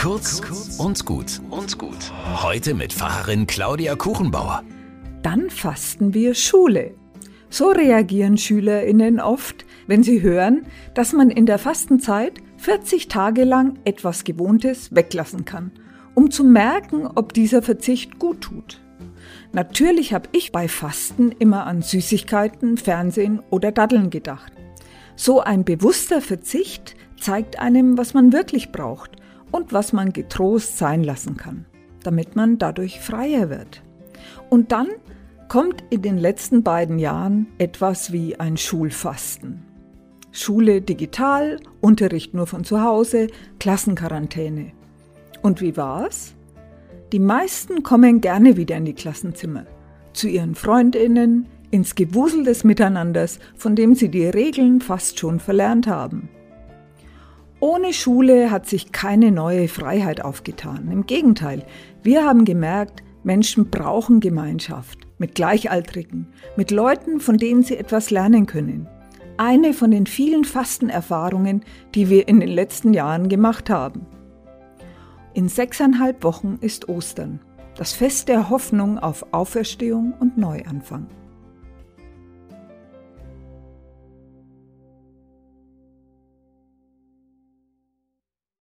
Kurz und gut und gut. Heute mit Pfarrerin Claudia Kuchenbauer. Dann fasten wir Schule. So reagieren SchülerInnen oft, wenn sie hören, dass man in der Fastenzeit 40 Tage lang etwas Gewohntes weglassen kann, um zu merken, ob dieser Verzicht gut tut. Natürlich habe ich bei Fasten immer an Süßigkeiten, Fernsehen oder Daddeln gedacht. So ein bewusster Verzicht zeigt einem, was man wirklich braucht und was man getrost sein lassen kann, damit man dadurch freier wird. Und dann kommt in den letzten beiden Jahren etwas wie ein Schulfasten. Schule digital, Unterricht nur von zu Hause, Klassenquarantäne. Und wie war's? Die meisten kommen gerne wieder in die Klassenzimmer, zu ihren Freundinnen, ins Gewusel des Miteinanders, von dem sie die Regeln fast schon verlernt haben. Ohne Schule hat sich keine neue Freiheit aufgetan. Im Gegenteil, wir haben gemerkt, Menschen brauchen Gemeinschaft mit Gleichaltrigen, mit Leuten, von denen sie etwas lernen können. Eine von den vielen Fastenerfahrungen, die wir in den letzten Jahren gemacht haben. In sechseinhalb Wochen ist Ostern, das Fest der Hoffnung auf Auferstehung und Neuanfang.